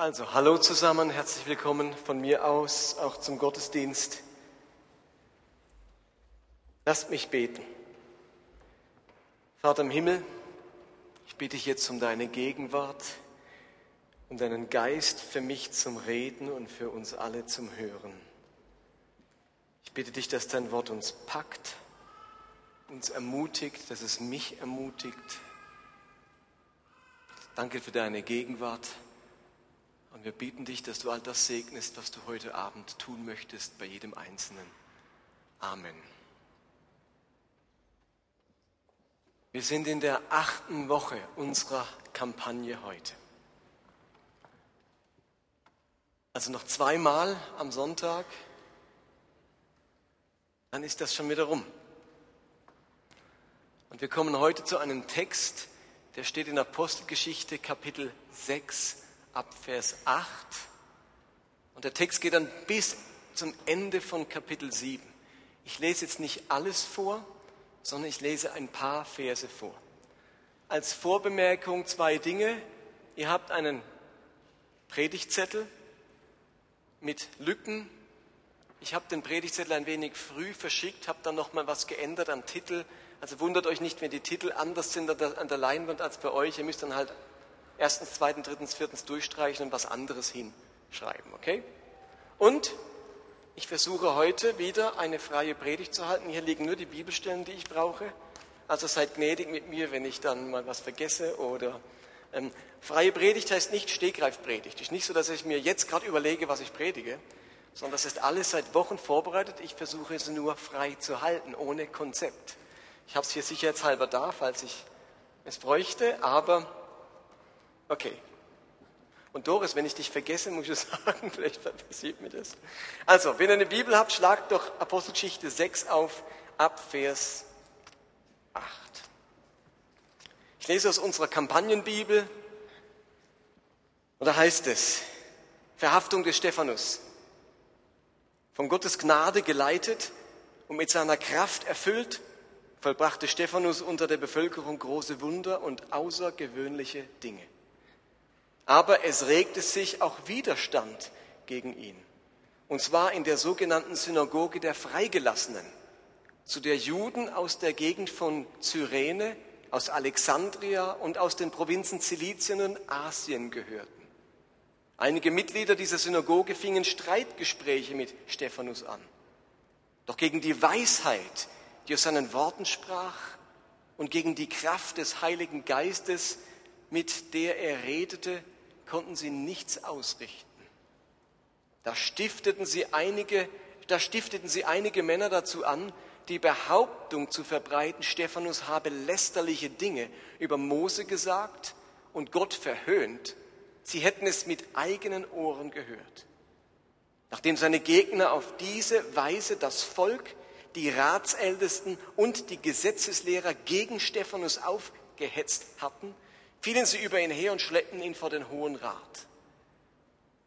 Also, hallo zusammen, herzlich willkommen von mir aus auch zum Gottesdienst. Lasst mich beten. Vater im Himmel, ich bitte dich jetzt um deine Gegenwart, um deinen Geist für mich zum Reden und für uns alle zum Hören. Ich bitte dich, dass dein Wort uns packt, uns ermutigt, dass es mich ermutigt. Danke für deine Gegenwart. Und wir bieten dich, dass du all das segnest, was du heute Abend tun möchtest bei jedem Einzelnen. Amen. Wir sind in der achten Woche unserer Kampagne heute. Also noch zweimal am Sonntag, dann ist das schon wieder rum. Und wir kommen heute zu einem Text, der steht in Apostelgeschichte Kapitel 6 ab Vers 8. Und der Text geht dann bis zum Ende von Kapitel 7. Ich lese jetzt nicht alles vor, sondern ich lese ein paar Verse vor. Als Vorbemerkung zwei Dinge. Ihr habt einen Predigtzettel mit Lücken. Ich habe den Predigtzettel ein wenig früh verschickt, habe dann nochmal was geändert am Titel. Also wundert euch nicht, wenn die Titel anders sind an der Leinwand als bei euch. Ihr müsst dann halt erstens, zweitens, drittens, viertens durchstreichen und was anderes hinschreiben, okay? Und ich versuche heute wieder eine freie Predigt zu halten. Hier liegen nur die Bibelstellen, die ich brauche. Also seid gnädig mit mir, wenn ich dann mal was vergesse oder ähm, freie Predigt heißt nicht Stegreifpredigt. Es ist nicht so, dass ich mir jetzt gerade überlege, was ich predige, sondern das ist alles seit Wochen vorbereitet. Ich versuche es nur frei zu halten, ohne Konzept. Ich habe es hier sicherheitshalber da, falls ich es bräuchte, aber okay, und Doris, wenn ich dich vergesse, muss ich sagen, vielleicht passiert mir das. Also, wenn ihr eine Bibel habt, schlagt doch Apostelgeschichte 6 auf, ab Vers 8. Ich lese aus unserer Kampagnenbibel und da heißt es, Verhaftung des Stephanus, von Gottes Gnade geleitet und mit seiner Kraft erfüllt, vollbrachte Stephanus unter der Bevölkerung große Wunder und außergewöhnliche Dinge. Aber es regte sich auch Widerstand gegen ihn. Und zwar in der sogenannten Synagoge der Freigelassenen, zu der Juden aus der Gegend von Cyrene, aus Alexandria und aus den Provinzen Zilizien und Asien gehörten. Einige Mitglieder dieser Synagoge fingen Streitgespräche mit Stephanus an. Doch gegen die Weisheit, die aus seinen Worten sprach, und gegen die Kraft des Heiligen Geistes, mit der er redete, konnten sie nichts ausrichten. Da stifteten sie einige, da stifteten sie einige Männer dazu an, die Behauptung zu verbreiten, Stephanus habe lästerliche Dinge über Mose gesagt und Gott verhöhnt. Sie hätten es mit eigenen Ohren gehört. Nachdem seine Gegner auf diese Weise das Volk, die Ratsältesten und die Gesetzeslehrer gegen Stephanus aufgehetzt hatten, fielen sie über ihn her und schleppten ihn vor den Hohen Rat.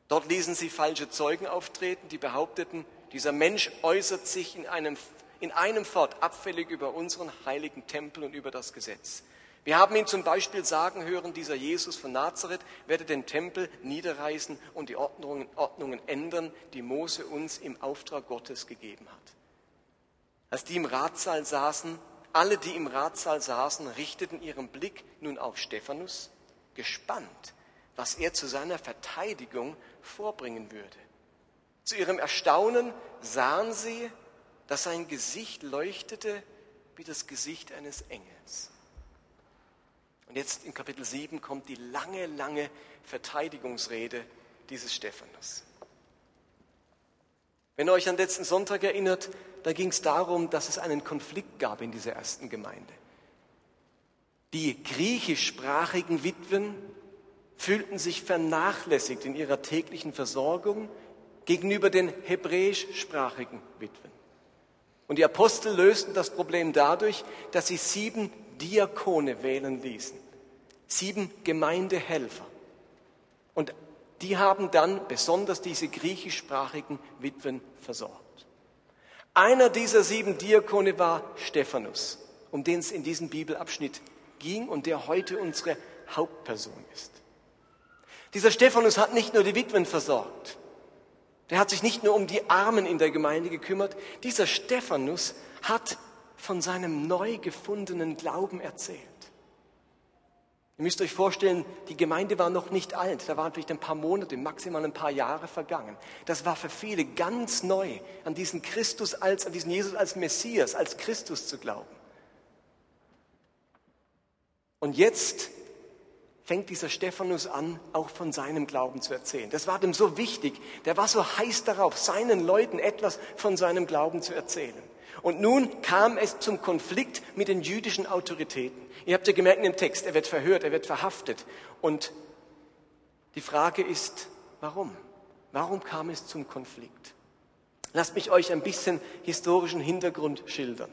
Dort ließen sie falsche Zeugen auftreten, die behaupteten, dieser Mensch äußert sich in einem, in einem fort abfällig über unseren heiligen Tempel und über das Gesetz. Wir haben ihn zum Beispiel sagen hören, dieser Jesus von Nazareth werde den Tempel niederreißen und die Ordnungen, Ordnungen ändern, die Mose uns im Auftrag Gottes gegeben hat. Als die im Ratssaal saßen, alle, die im Ratssaal saßen, richteten ihren Blick nun auf Stephanus, gespannt, was er zu seiner Verteidigung vorbringen würde. Zu ihrem Erstaunen sahen sie, dass sein Gesicht leuchtete wie das Gesicht eines Engels. Und jetzt in Kapitel 7 kommt die lange, lange Verteidigungsrede dieses Stephanus. Wenn ihr euch an letzten Sonntag erinnert, da ging es darum, dass es einen Konflikt gab in dieser ersten Gemeinde. Die griechischsprachigen Witwen fühlten sich vernachlässigt in ihrer täglichen Versorgung gegenüber den hebräischsprachigen Witwen. Und die Apostel lösten das Problem dadurch, dass sie sieben Diakone wählen ließen, sieben Gemeindehelfer. Und die haben dann besonders diese griechischsprachigen Witwen versorgt. Einer dieser sieben Diakone war Stephanus, um den es in diesem Bibelabschnitt ging und der heute unsere Hauptperson ist. Dieser Stephanus hat nicht nur die Witwen versorgt, der hat sich nicht nur um die Armen in der Gemeinde gekümmert, dieser Stephanus hat von seinem neu gefundenen Glauben erzählt. Ihr müsst euch vorstellen, die Gemeinde war noch nicht alt, da waren vielleicht ein paar Monate, maximal ein paar Jahre vergangen. Das war für viele ganz neu, an diesen Christus als, an diesen Jesus als Messias, als Christus zu glauben. Und jetzt fängt dieser Stephanus an, auch von seinem Glauben zu erzählen. Das war dem so wichtig, der war so heiß darauf, seinen Leuten etwas von seinem Glauben zu erzählen. Und nun kam es zum Konflikt mit den jüdischen Autoritäten. Ihr habt ja gemerkt in dem Text, er wird verhört, er wird verhaftet. Und die Frage ist, warum? Warum kam es zum Konflikt? Lasst mich euch ein bisschen historischen Hintergrund schildern.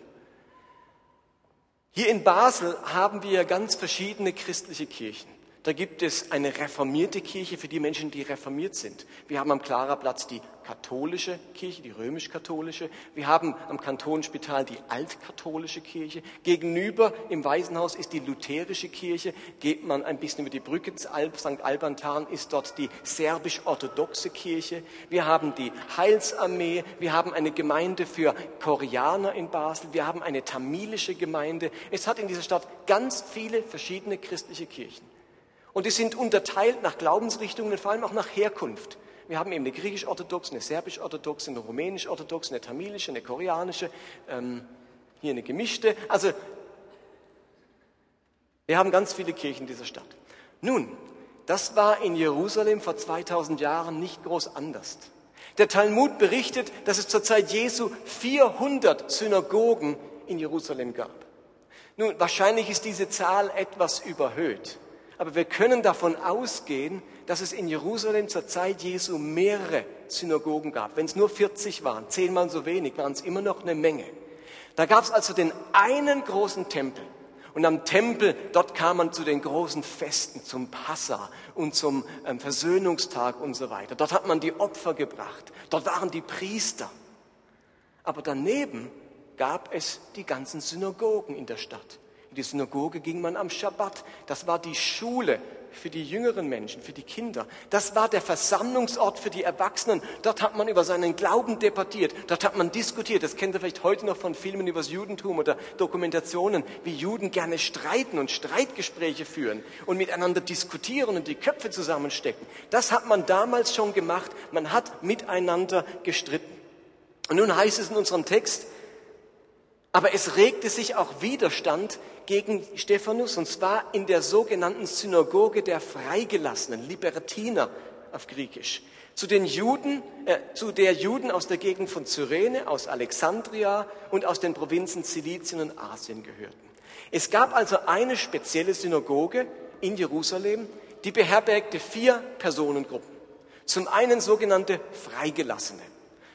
Hier in Basel haben wir ganz verschiedene christliche Kirchen. Da gibt es eine reformierte Kirche für die Menschen, die reformiert sind. Wir haben am Klarerplatz die katholische Kirche, die römisch-katholische. Wir haben am Kantonspital die altkatholische Kirche. Gegenüber im Waisenhaus ist die lutherische Kirche. Geht man ein bisschen über die Brücke ins Alp, St. Albantan, ist dort die serbisch-orthodoxe Kirche. Wir haben die Heilsarmee. Wir haben eine Gemeinde für Koreaner in Basel. Wir haben eine tamilische Gemeinde. Es hat in dieser Stadt ganz viele verschiedene christliche Kirchen. Und die sind unterteilt nach Glaubensrichtungen und vor allem auch nach Herkunft. Wir haben eben eine griechisch-orthodoxe, eine serbisch-orthodoxe, eine rumänisch-orthodoxe, eine tamilische, eine koreanische, ähm, hier eine gemischte. Also wir haben ganz viele Kirchen in dieser Stadt. Nun, das war in Jerusalem vor 2000 Jahren nicht groß anders. Der Talmud berichtet, dass es zur Zeit Jesu 400 Synagogen in Jerusalem gab. Nun, wahrscheinlich ist diese Zahl etwas überhöht. Aber wir können davon ausgehen, dass es in Jerusalem zur Zeit Jesu mehrere Synagogen gab. Wenn es nur 40 waren, zehnmal so wenig, waren es immer noch eine Menge. Da gab es also den einen großen Tempel. Und am Tempel, dort kam man zu den großen Festen, zum Passa und zum ähm, Versöhnungstag und so weiter. Dort hat man die Opfer gebracht. Dort waren die Priester. Aber daneben gab es die ganzen Synagogen in der Stadt. In die Synagoge ging man am Schabbat. Das war die Schule für die jüngeren Menschen, für die Kinder. Das war der Versammlungsort für die Erwachsenen. Dort hat man über seinen Glauben debattiert. Dort hat man diskutiert. Das kennt ihr vielleicht heute noch von Filmen über das Judentum oder Dokumentationen, wie Juden gerne streiten und Streitgespräche führen und miteinander diskutieren und die Köpfe zusammenstecken. Das hat man damals schon gemacht. Man hat miteinander gestritten. Und nun heißt es in unserem Text, aber es regte sich auch Widerstand gegen Stephanus, und zwar in der sogenannten Synagoge der Freigelassenen, Libertiner auf Griechisch. Zu den Juden, äh, zu der Juden aus der Gegend von Cyrene, aus Alexandria und aus den Provinzen Silizien und Asien gehörten. Es gab also eine spezielle Synagoge in Jerusalem, die beherbergte vier Personengruppen. Zum einen sogenannte Freigelassene.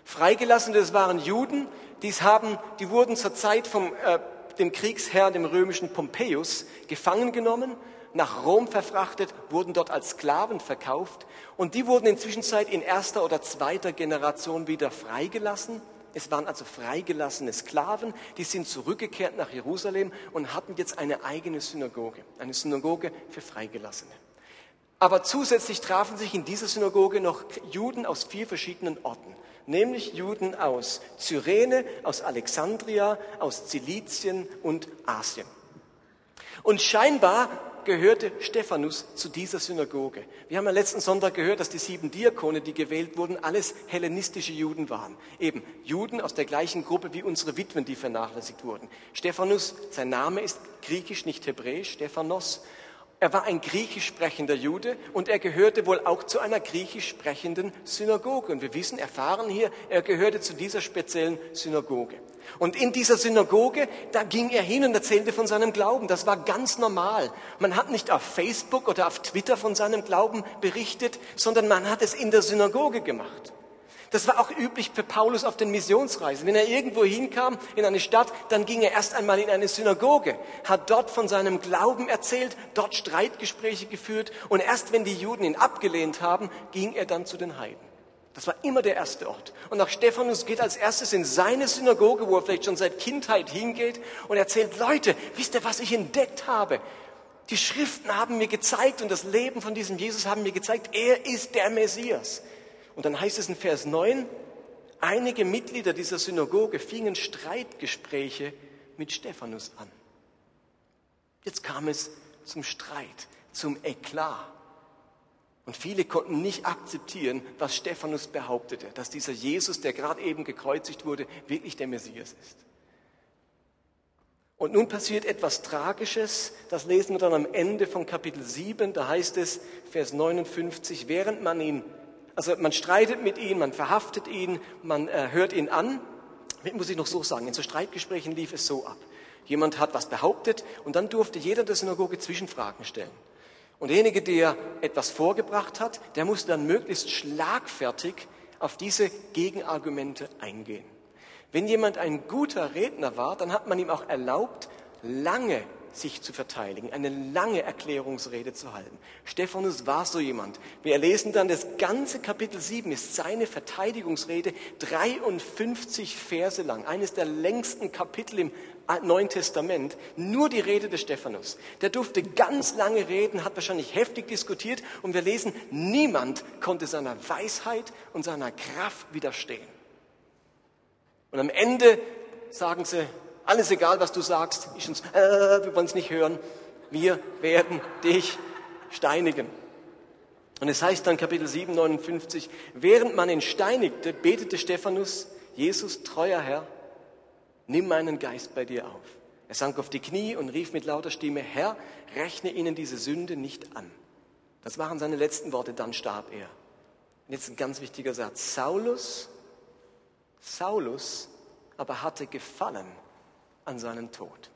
Freigelassene, das waren Juden, Dies haben, die wurden zur Zeit vom äh, dem Kriegsherrn, dem römischen Pompeius, gefangen genommen, nach Rom verfrachtet, wurden dort als Sklaven verkauft und die wurden inzwischen in erster oder zweiter Generation wieder freigelassen. Es waren also freigelassene Sklaven, die sind zurückgekehrt nach Jerusalem und hatten jetzt eine eigene Synagoge, eine Synagoge für Freigelassene. Aber zusätzlich trafen sich in dieser Synagoge noch Juden aus vier verschiedenen Orten nämlich Juden aus Cyrene, aus Alexandria, aus Zilizien und Asien. Und scheinbar gehörte Stephanus zu dieser Synagoge. Wir haben ja letzten Sonntag gehört, dass die sieben Diakone, die gewählt wurden, alles hellenistische Juden waren. Eben Juden aus der gleichen Gruppe wie unsere Witwen, die vernachlässigt wurden. Stephanus, sein Name ist griechisch, nicht hebräisch, Stephanos. Er war ein griechisch sprechender Jude und er gehörte wohl auch zu einer griechisch sprechenden Synagoge. Und wir wissen, erfahren hier, er gehörte zu dieser speziellen Synagoge. Und in dieser Synagoge, da ging er hin und erzählte von seinem Glauben. Das war ganz normal. Man hat nicht auf Facebook oder auf Twitter von seinem Glauben berichtet, sondern man hat es in der Synagoge gemacht. Das war auch üblich für Paulus auf den Missionsreisen. Wenn er irgendwo hinkam in eine Stadt, dann ging er erst einmal in eine Synagoge, hat dort von seinem Glauben erzählt, dort Streitgespräche geführt und erst wenn die Juden ihn abgelehnt haben, ging er dann zu den Heiden. Das war immer der erste Ort. Und auch Stephanus geht als erstes in seine Synagoge, wo er vielleicht schon seit Kindheit hingeht und erzählt, Leute, wisst ihr, was ich entdeckt habe? Die Schriften haben mir gezeigt und das Leben von diesem Jesus haben mir gezeigt, er ist der Messias. Und dann heißt es in Vers 9, einige Mitglieder dieser Synagoge fingen Streitgespräche mit Stephanus an. Jetzt kam es zum Streit, zum Eklat. Und viele konnten nicht akzeptieren, was Stephanus behauptete, dass dieser Jesus, der gerade eben gekreuzigt wurde, wirklich der Messias ist. Und nun passiert etwas Tragisches, das lesen wir dann am Ende von Kapitel 7, da heißt es, Vers 59, während man ihn, also man streitet mit ihm, man verhaftet ihn, man äh, hört ihn an, muss ich noch so sagen, in so Streitgesprächen lief es so ab. Jemand hat was behauptet und dann durfte jeder der Synagoge Zwischenfragen stellen. Und derjenige, der etwas vorgebracht hat, der musste dann möglichst schlagfertig auf diese Gegenargumente eingehen. Wenn jemand ein guter Redner war, dann hat man ihm auch erlaubt, lange sich zu verteidigen, eine lange Erklärungsrede zu halten. Stephanus war so jemand. Wir lesen dann, das ganze Kapitel 7 ist seine Verteidigungsrede 53 Verse lang, eines der längsten Kapitel im Neuen Testament, nur die Rede des Stephanus. Der durfte ganz lange reden, hat wahrscheinlich heftig diskutiert und wir lesen, niemand konnte seiner Weisheit und seiner Kraft widerstehen. Und am Ende sagen sie, alles egal, was du sagst, ich uns, äh, wir wollen es nicht hören, wir werden dich steinigen. Und es heißt dann Kapitel 7, 59, während man ihn steinigte, betete Stephanus, Jesus, treuer Herr, nimm meinen Geist bei dir auf. Er sank auf die Knie und rief mit lauter Stimme, Herr, rechne ihnen diese Sünde nicht an. Das waren seine letzten Worte, dann starb er. Und jetzt ein ganz wichtiger Satz. Saulus, Saulus aber hatte Gefallen an seinem Tod.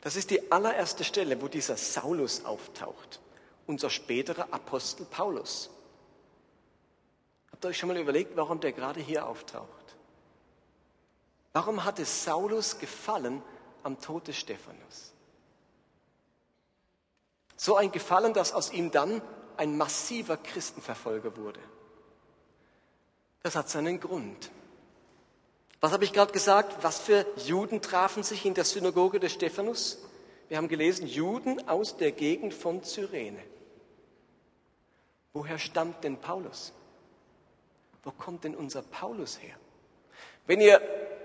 Das ist die allererste Stelle, wo dieser Saulus auftaucht, unser späterer Apostel Paulus. Habt ihr euch schon mal überlegt, warum der gerade hier auftaucht? Warum hatte Saulus Gefallen am Tod des Stephanus? So ein Gefallen, dass aus ihm dann ein massiver Christenverfolger wurde. Das hat seinen Grund. Was habe ich gerade gesagt? Was für Juden trafen sich in der Synagoge des Stephanus? Wir haben gelesen, Juden aus der Gegend von Cyrene. Woher stammt denn Paulus? Wo kommt denn unser Paulus her? Wenn ihr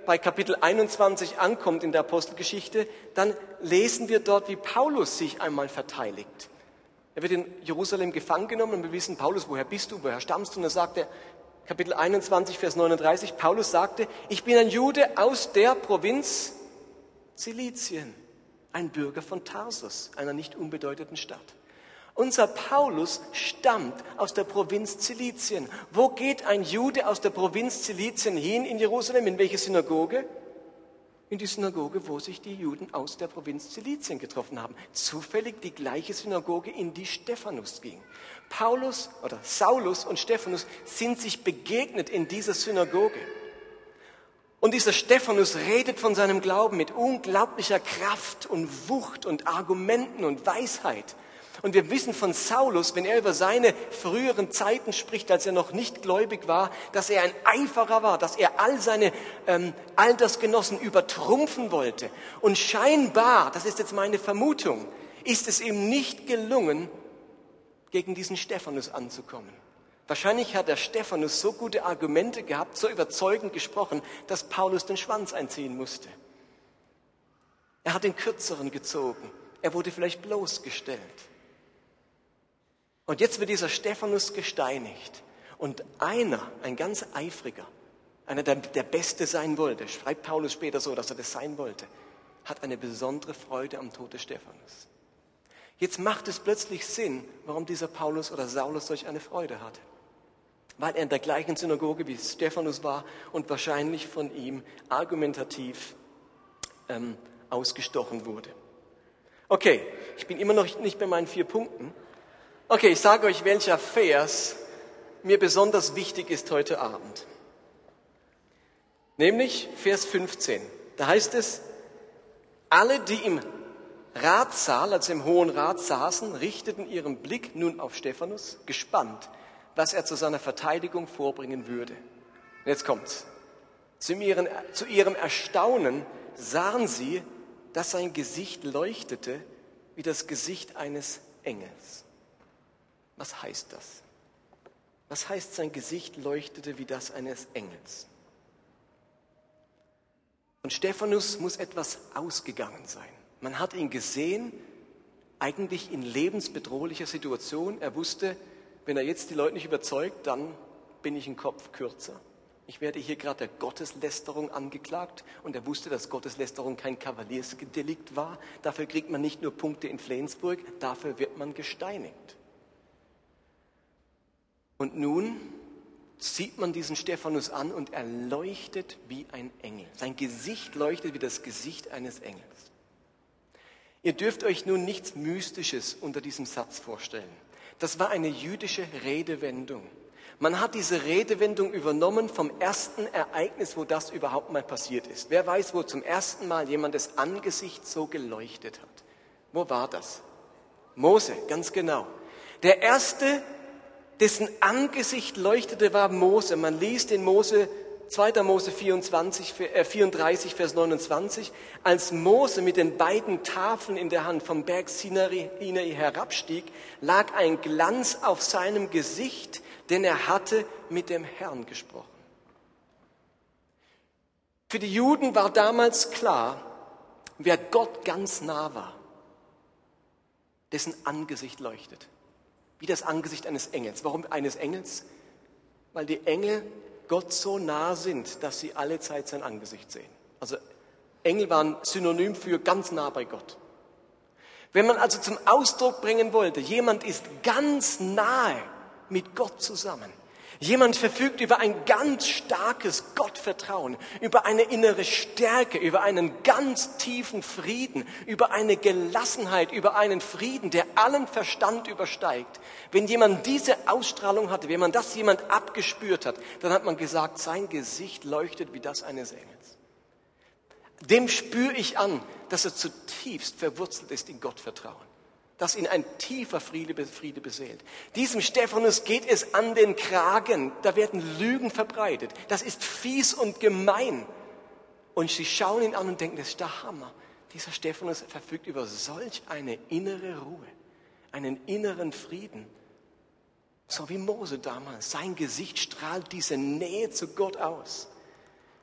bei Kapitel 21 ankommt in der Apostelgeschichte, dann lesen wir dort, wie Paulus sich einmal verteidigt. Er wird in Jerusalem gefangen genommen und wir wissen, Paulus, woher bist du, woher stammst du? Und er sagt er, Kapitel 21, Vers 39, Paulus sagte, ich bin ein Jude aus der Provinz Zilizien, ein Bürger von Tarsus, einer nicht unbedeutenden Stadt. Unser Paulus stammt aus der Provinz Zilizien. Wo geht ein Jude aus der Provinz Zilizien hin in Jerusalem? In welche Synagoge? in die Synagoge, wo sich die Juden aus der Provinz Zilizien getroffen haben. Zufällig die gleiche Synagoge, in die Stephanus ging. Paulus oder Saulus und Stephanus sind sich begegnet in dieser Synagoge. Und dieser Stephanus redet von seinem Glauben mit unglaublicher Kraft und Wucht und Argumenten und Weisheit. Und wir wissen von Saulus, wenn er über seine früheren Zeiten spricht, als er noch nicht gläubig war, dass er ein Eiferer war, dass er all seine ähm, Altersgenossen übertrumpfen wollte. Und scheinbar, das ist jetzt meine Vermutung, ist es ihm nicht gelungen, gegen diesen Stephanus anzukommen. Wahrscheinlich hat der Stephanus so gute Argumente gehabt, so überzeugend gesprochen, dass Paulus den Schwanz einziehen musste. Er hat den Kürzeren gezogen. Er wurde vielleicht bloßgestellt. Und jetzt wird dieser Stephanus gesteinigt. Und einer, ein ganz eifriger, einer, der der Beste sein wollte, schreibt Paulus später so, dass er das sein wollte, hat eine besondere Freude am Tod des Stephanus. Jetzt macht es plötzlich Sinn, warum dieser Paulus oder Saulus solch eine Freude hatte. Weil er in der gleichen Synagoge wie Stephanus war und wahrscheinlich von ihm argumentativ ähm, ausgestochen wurde. Okay, ich bin immer noch nicht bei meinen vier Punkten. Okay, ich sage euch, welcher Vers mir besonders wichtig ist heute Abend. Nämlich Vers 15. Da heißt es, alle, die im Ratssaal, also im Hohen Rat saßen, richteten ihren Blick nun auf Stephanus, gespannt, was er zu seiner Verteidigung vorbringen würde. Und jetzt kommt's. Zu ihrem, zu ihrem Erstaunen sahen sie, dass sein Gesicht leuchtete wie das Gesicht eines Engels. Was heißt das? Was heißt, sein Gesicht leuchtete wie das eines Engels? Und Stephanus muss etwas ausgegangen sein. Man hat ihn gesehen, eigentlich in lebensbedrohlicher Situation. Er wusste, wenn er jetzt die Leute nicht überzeugt, dann bin ich einen Kopf kürzer. Ich werde hier gerade der Gotteslästerung angeklagt und er wusste, dass Gotteslästerung kein Kavaliersdelikt war. Dafür kriegt man nicht nur Punkte in Flensburg, dafür wird man gesteinigt. Und nun sieht man diesen Stephanus an und er leuchtet wie ein Engel. Sein Gesicht leuchtet wie das Gesicht eines Engels. Ihr dürft euch nun nichts Mystisches unter diesem Satz vorstellen. Das war eine jüdische Redewendung. Man hat diese Redewendung übernommen vom ersten Ereignis, wo das überhaupt mal passiert ist. Wer weiß, wo zum ersten Mal jemandes Angesicht so geleuchtet hat? Wo war das? Mose, ganz genau. Der erste dessen Angesicht leuchtete, war Mose. Man liest in Mose 2. Mose 24, 34, äh, Vers 29, als Mose mit den beiden Tafeln in der Hand vom Berg Sinai herabstieg, lag ein Glanz auf seinem Gesicht, denn er hatte mit dem Herrn gesprochen. Für die Juden war damals klar, wer Gott ganz nah war, dessen Angesicht leuchtet wie das Angesicht eines Engels. Warum eines Engels? Weil die Engel Gott so nah sind, dass sie alle Zeit sein Angesicht sehen. Also Engel waren Synonym für ganz nah bei Gott. Wenn man also zum Ausdruck bringen wollte, jemand ist ganz nahe mit Gott zusammen, Jemand verfügt über ein ganz starkes Gottvertrauen, über eine innere Stärke, über einen ganz tiefen Frieden, über eine Gelassenheit, über einen Frieden, der allen Verstand übersteigt. Wenn jemand diese Ausstrahlung hatte, wenn man das jemand abgespürt hat, dann hat man gesagt, sein Gesicht leuchtet wie das eines Engels. Dem spüre ich an, dass er zutiefst verwurzelt ist in Gottvertrauen das ihn ein tiefer Friede, Friede beseelt. Diesem Stephanus geht es an den Kragen. Da werden Lügen verbreitet. Das ist fies und gemein. Und sie schauen ihn an und denken, das ist der Hammer. Dieser Stephanus verfügt über solch eine innere Ruhe, einen inneren Frieden. So wie Mose damals. Sein Gesicht strahlt diese Nähe zu Gott aus.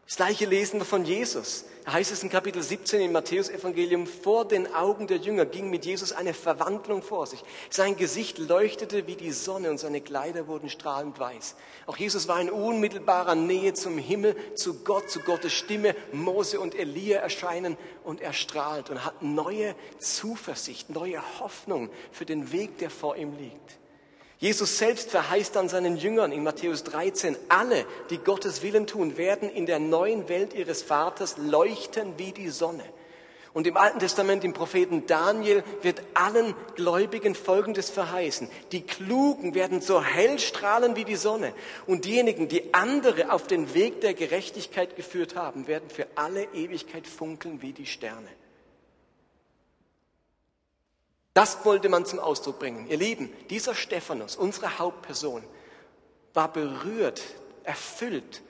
Das gleiche lesen wir von Jesus. Da heißt es in Kapitel 17 im Matthäusevangelium, vor den Augen der Jünger ging mit Jesus eine Verwandlung vor sich. Sein Gesicht leuchtete wie die Sonne und seine Kleider wurden strahlend weiß. Auch Jesus war in unmittelbarer Nähe zum Himmel, zu Gott, zu Gottes Stimme. Mose und Elia erscheinen und er strahlt und hat neue Zuversicht, neue Hoffnung für den Weg, der vor ihm liegt. Jesus selbst verheißt an seinen Jüngern in Matthäus 13, alle, die Gottes Willen tun, werden in der neuen Welt ihres Vaters leuchten wie die Sonne. Und im Alten Testament, im Propheten Daniel, wird allen Gläubigen Folgendes verheißen. Die Klugen werden so hell strahlen wie die Sonne. Und diejenigen, die andere auf den Weg der Gerechtigkeit geführt haben, werden für alle Ewigkeit funkeln wie die Sterne. Das wollte man zum Ausdruck bringen. Ihr Lieben, dieser Stephanus, unsere Hauptperson, war berührt, erfüllt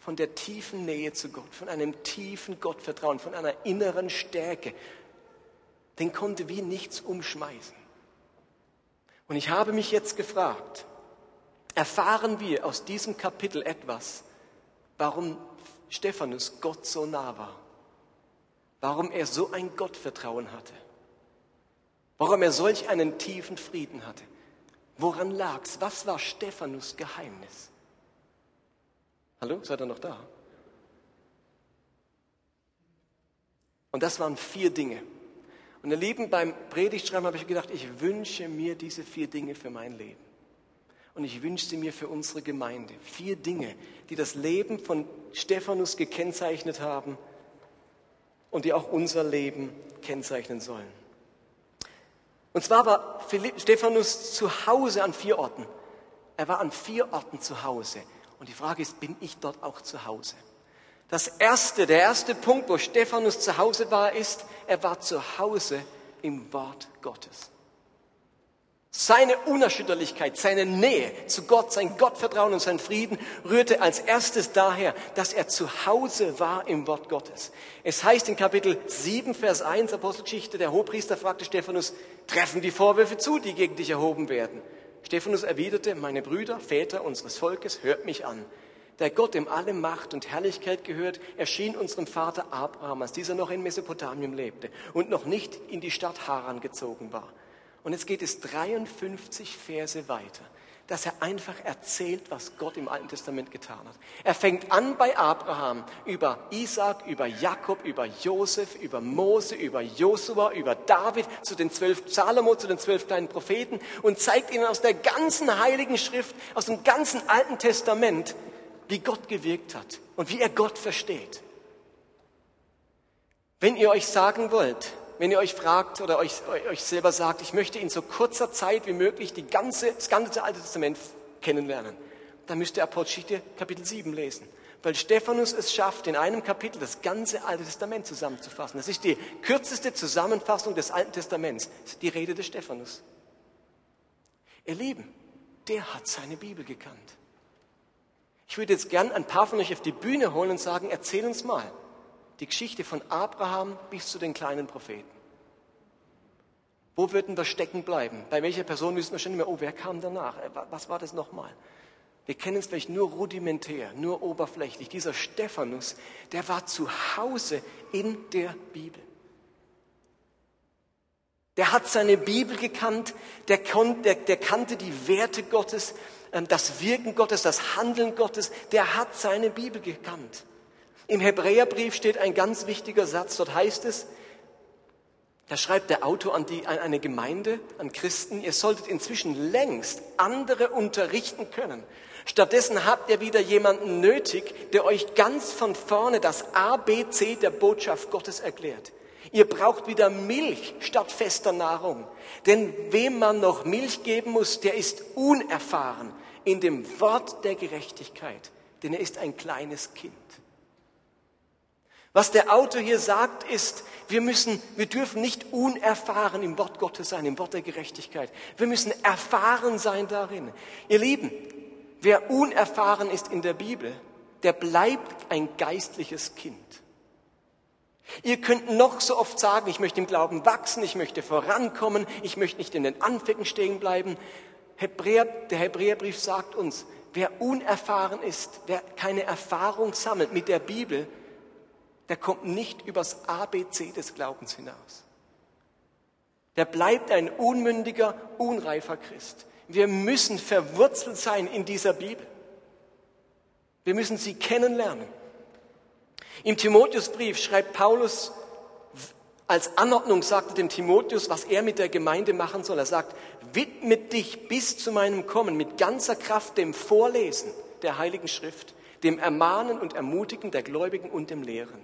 von der tiefen Nähe zu Gott, von einem tiefen Gottvertrauen, von einer inneren Stärke. Den konnte wie nichts umschmeißen. Und ich habe mich jetzt gefragt, erfahren wir aus diesem Kapitel etwas, warum Stephanus Gott so nah war, warum er so ein Gottvertrauen hatte? Warum er solch einen tiefen Frieden hatte. Woran lag's? Was war Stephanus Geheimnis? Hallo, seid ihr noch da? Und das waren vier Dinge. Und ihr Lieben, beim Predigtschreiben habe ich gedacht, ich wünsche mir diese vier Dinge für mein Leben. Und ich wünsche sie mir für unsere Gemeinde. Vier Dinge, die das Leben von Stephanus gekennzeichnet haben und die auch unser Leben kennzeichnen sollen. Und zwar war Stephanus zu Hause an vier Orten. Er war an vier Orten zu Hause. Und die Frage ist, bin ich dort auch zu Hause? Das erste, der erste Punkt, wo Stephanus zu Hause war, ist, er war zu Hause im Wort Gottes. Seine Unerschütterlichkeit, seine Nähe zu Gott, sein Gottvertrauen und sein Frieden rührte als erstes daher, dass er zu Hause war im Wort Gottes. Es heißt in Kapitel 7, Vers 1 Apostelgeschichte, der Hohepriester fragte Stephanus, treffen die Vorwürfe zu, die gegen dich erhoben werden? Stephanus erwiderte, meine Brüder, Väter unseres Volkes, hört mich an. Der Gott, dem alle Macht und Herrlichkeit gehört, erschien unserem Vater Abraham, als dieser noch in Mesopotamien lebte und noch nicht in die Stadt Haran gezogen war. Und jetzt geht es 53 Verse weiter, dass er einfach erzählt, was Gott im Alten Testament getan hat. Er fängt an bei Abraham über Isaac, über Jakob, über Josef, über Mose, über Josua, über David, zu den zwölf Salomo, zu den zwölf kleinen Propheten und zeigt ihnen aus der ganzen Heiligen Schrift, aus dem ganzen Alten Testament, wie Gott gewirkt hat und wie er Gott versteht. Wenn ihr euch sagen wollt, wenn ihr euch fragt oder euch, euch selber sagt, ich möchte in so kurzer Zeit wie möglich die ganze, das ganze Alte Testament kennenlernen, dann müsst ihr Apostelgeschichte Kapitel 7 lesen. Weil Stephanus es schafft, in einem Kapitel das ganze Alte Testament zusammenzufassen. Das ist die kürzeste Zusammenfassung des Alten Testaments. Das ist die Rede des Stephanus. Ihr Lieben, der hat seine Bibel gekannt. Ich würde jetzt gern ein paar von euch auf die Bühne holen und sagen, erzähl uns mal, die Geschichte von Abraham bis zu den kleinen Propheten. Wo würden wir stecken bleiben? Bei welcher Person wissen wir schon nicht mehr, oh, wer kam danach? Äh, was war das nochmal? Wir kennen es vielleicht nur rudimentär, nur oberflächlich. Dieser Stephanus, der war zu Hause in der Bibel. Der hat seine Bibel gekannt, der, kon, der, der kannte die Werte Gottes, ähm, das Wirken Gottes, das Handeln Gottes, der hat seine Bibel gekannt. Im Hebräerbrief steht ein ganz wichtiger Satz. Dort heißt es, da schreibt der Autor an, die, an eine Gemeinde, an Christen, ihr solltet inzwischen längst andere unterrichten können. Stattdessen habt ihr wieder jemanden nötig, der euch ganz von vorne das ABC der Botschaft Gottes erklärt. Ihr braucht wieder Milch statt fester Nahrung. Denn wem man noch Milch geben muss, der ist unerfahren in dem Wort der Gerechtigkeit, denn er ist ein kleines Kind. Was der Autor hier sagt, ist, wir müssen, wir dürfen nicht unerfahren im Wort Gottes sein, im Wort der Gerechtigkeit. Wir müssen erfahren sein darin. Ihr Lieben, wer unerfahren ist in der Bibel, der bleibt ein geistliches Kind. Ihr könnt noch so oft sagen, ich möchte im Glauben wachsen, ich möchte vorankommen, ich möchte nicht in den Anfängen stehen bleiben. Hebräer, der Hebräerbrief sagt uns, wer unerfahren ist, wer keine Erfahrung sammelt mit der Bibel, der kommt nicht übers ABC des Glaubens hinaus. Der bleibt ein unmündiger, unreifer Christ. Wir müssen verwurzelt sein in dieser Bibel. Wir müssen sie kennenlernen. Im Timotheusbrief schreibt Paulus als Anordnung, sagte dem Timotheus, was er mit der Gemeinde machen soll. Er sagt, widme dich bis zu meinem Kommen mit ganzer Kraft dem Vorlesen der Heiligen Schrift, dem Ermahnen und Ermutigen der Gläubigen und dem Lehren.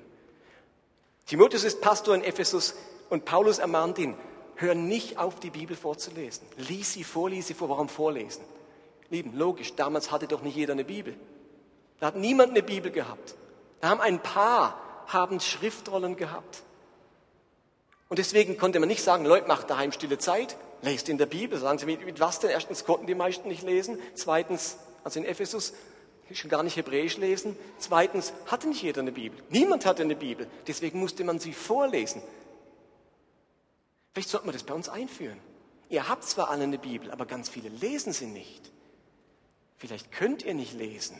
Timotheus ist Pastor in Ephesus und Paulus ermahnt ihn, hör nicht auf, die Bibel vorzulesen. Lies sie vor, lies sie vor. Warum vorlesen? Lieben, logisch, damals hatte doch nicht jeder eine Bibel. Da hat niemand eine Bibel gehabt. Da haben ein paar haben Schriftrollen gehabt. Und deswegen konnte man nicht sagen, Leute, macht daheim stille Zeit, lest in der Bibel. Sagen Sie, mit, mit was denn? Erstens konnten die meisten nicht lesen. Zweitens, also in Ephesus, schon gar nicht Hebräisch lesen. Zweitens hatte nicht jeder eine Bibel. Niemand hatte eine Bibel. Deswegen musste man sie vorlesen. Vielleicht sollte man das bei uns einführen. Ihr habt zwar alle eine Bibel, aber ganz viele lesen sie nicht. Vielleicht könnt ihr nicht lesen.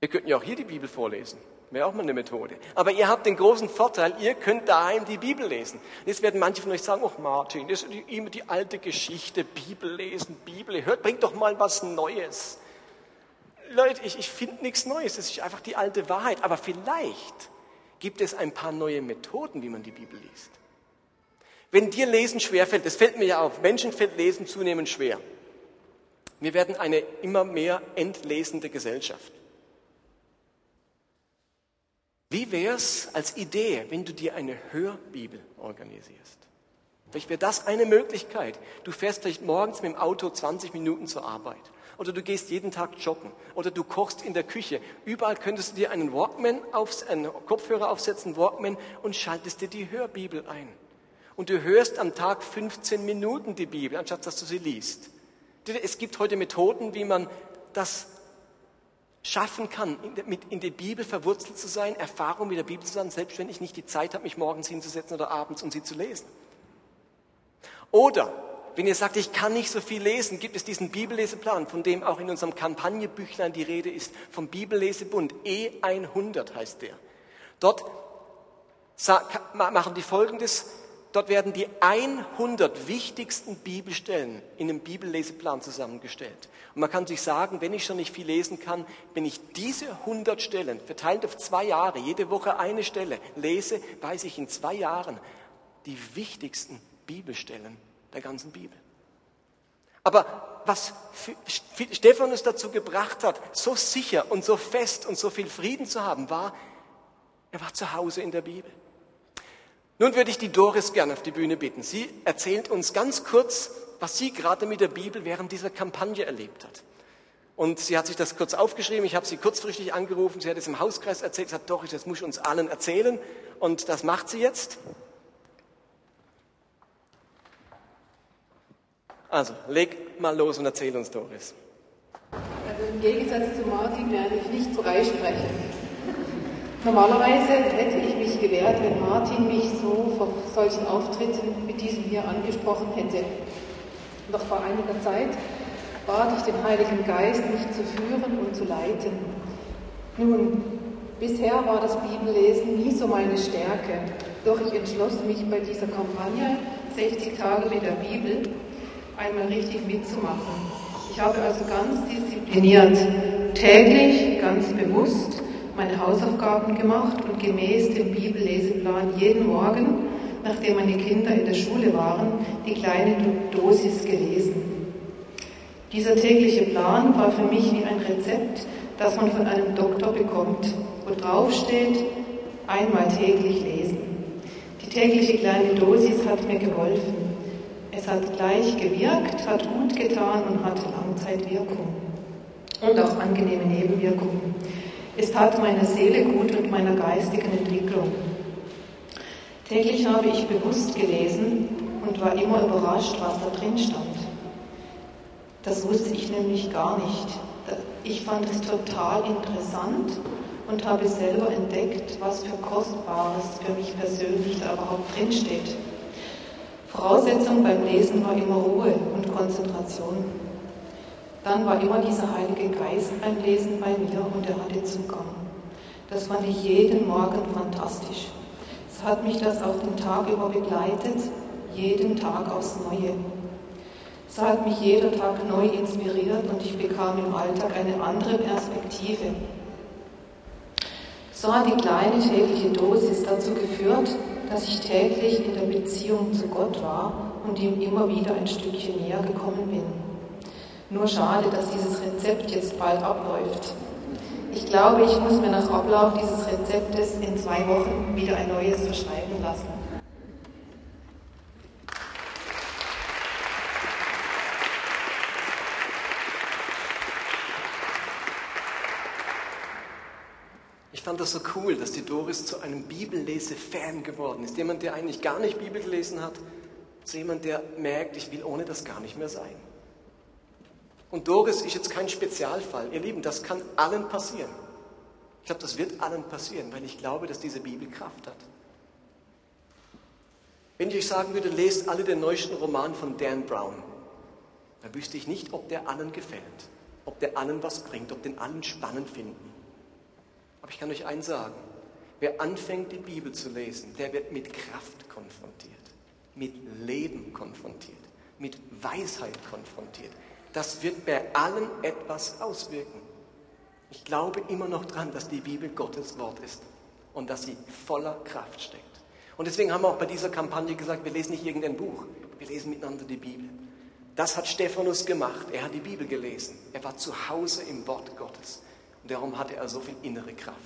Wir könnten ja auch hier die Bibel vorlesen. Wäre auch mal eine Methode. Aber ihr habt den großen Vorteil, ihr könnt daheim die Bibel lesen. Jetzt werden manche von euch sagen, ach Martin, das ist immer die alte Geschichte, Bibel lesen, Bibel, hört, bringt doch mal was Neues. Leute, ich, ich finde nichts Neues, es ist einfach die alte Wahrheit. Aber vielleicht gibt es ein paar neue Methoden, wie man die Bibel liest. Wenn dir Lesen schwerfällt, das fällt mir ja auf, Menschen fällt Lesen zunehmend schwer. Wir werden eine immer mehr entlesende Gesellschaft. Wie wäre es als Idee, wenn du dir eine Hörbibel organisierst? Vielleicht wäre das eine Möglichkeit. Du fährst vielleicht morgens mit dem Auto 20 Minuten zur Arbeit. Oder du gehst jeden Tag joggen. Oder du kochst in der Küche. Überall könntest du dir einen Walkman, aufs, einen Kopfhörer aufsetzen, Walkman, und schaltest dir die Hörbibel ein. Und du hörst am Tag 15 Minuten die Bibel, anstatt dass du sie liest. Es gibt heute Methoden, wie man das schaffen kann, in der Bibel verwurzelt zu sein, Erfahrung mit der Bibel zu haben, selbst wenn ich nicht die Zeit habe, mich morgens hinzusetzen oder abends, um sie zu lesen. Oder, wenn ihr sagt, ich kann nicht so viel lesen, gibt es diesen Bibelleseplan, von dem auch in unserem Kampagnebüchlein die Rede ist, vom Bibellesebund. E100 heißt der. Dort machen die Folgendes, Dort werden die 100 wichtigsten Bibelstellen in einem Bibelleseplan zusammengestellt. Und man kann sich sagen, wenn ich schon nicht viel lesen kann, wenn ich diese 100 Stellen verteilt auf zwei Jahre, jede Woche eine Stelle lese, weiß ich in zwei Jahren die wichtigsten Bibelstellen der ganzen Bibel. Aber was Stephanus dazu gebracht hat, so sicher und so fest und so viel Frieden zu haben, war, er war zu Hause in der Bibel. Nun würde ich die Doris gerne auf die Bühne bitten. Sie erzählt uns ganz kurz, was sie gerade mit der Bibel während dieser Kampagne erlebt hat. Und sie hat sich das kurz aufgeschrieben. Ich habe sie kurzfristig angerufen. Sie hat es im Hauskreis erzählt. Sie hat, Doris, das muss ich uns allen erzählen. Und das macht sie jetzt. Also, leg mal los und erzähl uns, Doris. Also im Gegensatz zu Martin werde ich nicht freisprechen. Normalerweise hätte ich mich gewehrt, wenn Martin mich so vor solchen Auftritten mit diesem hier angesprochen hätte. Doch vor einiger Zeit bat ich den Heiligen Geist, mich zu führen und zu leiten. Nun, bisher war das Bibellesen nie so meine Stärke, doch ich entschloss mich bei dieser Kampagne 60 Tage mit der Bibel einmal richtig mitzumachen. Ich habe also ganz diszipliniert, täglich, ganz bewusst meine Hausaufgaben gemacht und gemäß dem Bibelleseplan jeden Morgen, nachdem meine Kinder in der Schule waren, die kleine Dosis gelesen. Dieser tägliche Plan war für mich wie ein Rezept, das man von einem Doktor bekommt, wo drauf steht, einmal täglich lesen. Die tägliche kleine Dosis hat mir geholfen. Es hat gleich gewirkt, hat gut getan und hat Langzeitwirkung und auch angenehme Nebenwirkungen. Es tat meiner Seele gut und meiner geistigen Entwicklung. Täglich habe ich bewusst gelesen und war immer überrascht, was da drin stand. Das wusste ich nämlich gar nicht. Ich fand es total interessant und habe selber entdeckt, was für Kostbares für mich persönlich da überhaupt drin steht. Voraussetzung beim Lesen war immer Ruhe und Konzentration. Dann war immer dieser Heilige Geist beim Lesen bei mir und er hatte Zugang. Das fand ich jeden Morgen fantastisch. Es hat mich das auch den Tag über begleitet, jeden Tag aufs Neue. Es hat mich jeder Tag neu inspiriert und ich bekam im Alltag eine andere Perspektive. So hat die kleine tägliche Dosis dazu geführt, dass ich täglich in der Beziehung zu Gott war und ihm immer wieder ein Stückchen näher gekommen bin. Nur schade, dass dieses Rezept jetzt bald abläuft. Ich glaube, ich muss mir nach Ablauf dieses Rezeptes in zwei Wochen wieder ein neues verschreiben lassen. Ich fand das so cool, dass die Doris zu einem Bibellese-Fan geworden ist. Jemand, der eigentlich gar nicht Bibel gelesen hat, zu jemand, der merkt, ich will ohne das gar nicht mehr sein. Und Doris ist jetzt kein Spezialfall. Ihr Lieben, das kann allen passieren. Ich glaube, das wird allen passieren, weil ich glaube, dass diese Bibel Kraft hat. Wenn ich euch sagen würde, lest alle den neuesten Roman von Dan Brown, dann wüsste ich nicht, ob der allen gefällt, ob der allen was bringt, ob den allen spannend finden. Aber ich kann euch eins sagen, wer anfängt, die Bibel zu lesen, der wird mit Kraft konfrontiert, mit Leben konfrontiert, mit Weisheit konfrontiert, das wird bei allen etwas auswirken. Ich glaube immer noch dran, dass die Bibel Gottes Wort ist und dass sie voller Kraft steckt. Und deswegen haben wir auch bei dieser Kampagne gesagt, wir lesen nicht irgendein Buch, wir lesen miteinander die Bibel. Das hat Stephanus gemacht. Er hat die Bibel gelesen. Er war zu Hause im Wort Gottes. Und darum hatte er so viel innere Kraft.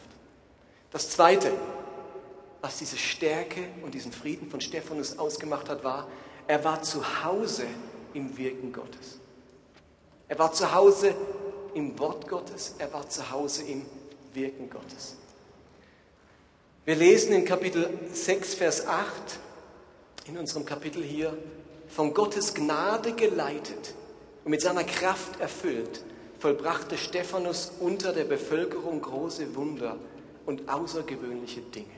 Das Zweite, was diese Stärke und diesen Frieden von Stephanus ausgemacht hat, war, er war zu Hause im Wirken Gottes. Er war zu Hause im Wort Gottes, er war zu Hause im Wirken Gottes. Wir lesen in Kapitel 6, Vers 8, in unserem Kapitel hier, von Gottes Gnade geleitet und mit seiner Kraft erfüllt, vollbrachte Stephanus unter der Bevölkerung große Wunder und außergewöhnliche Dinge.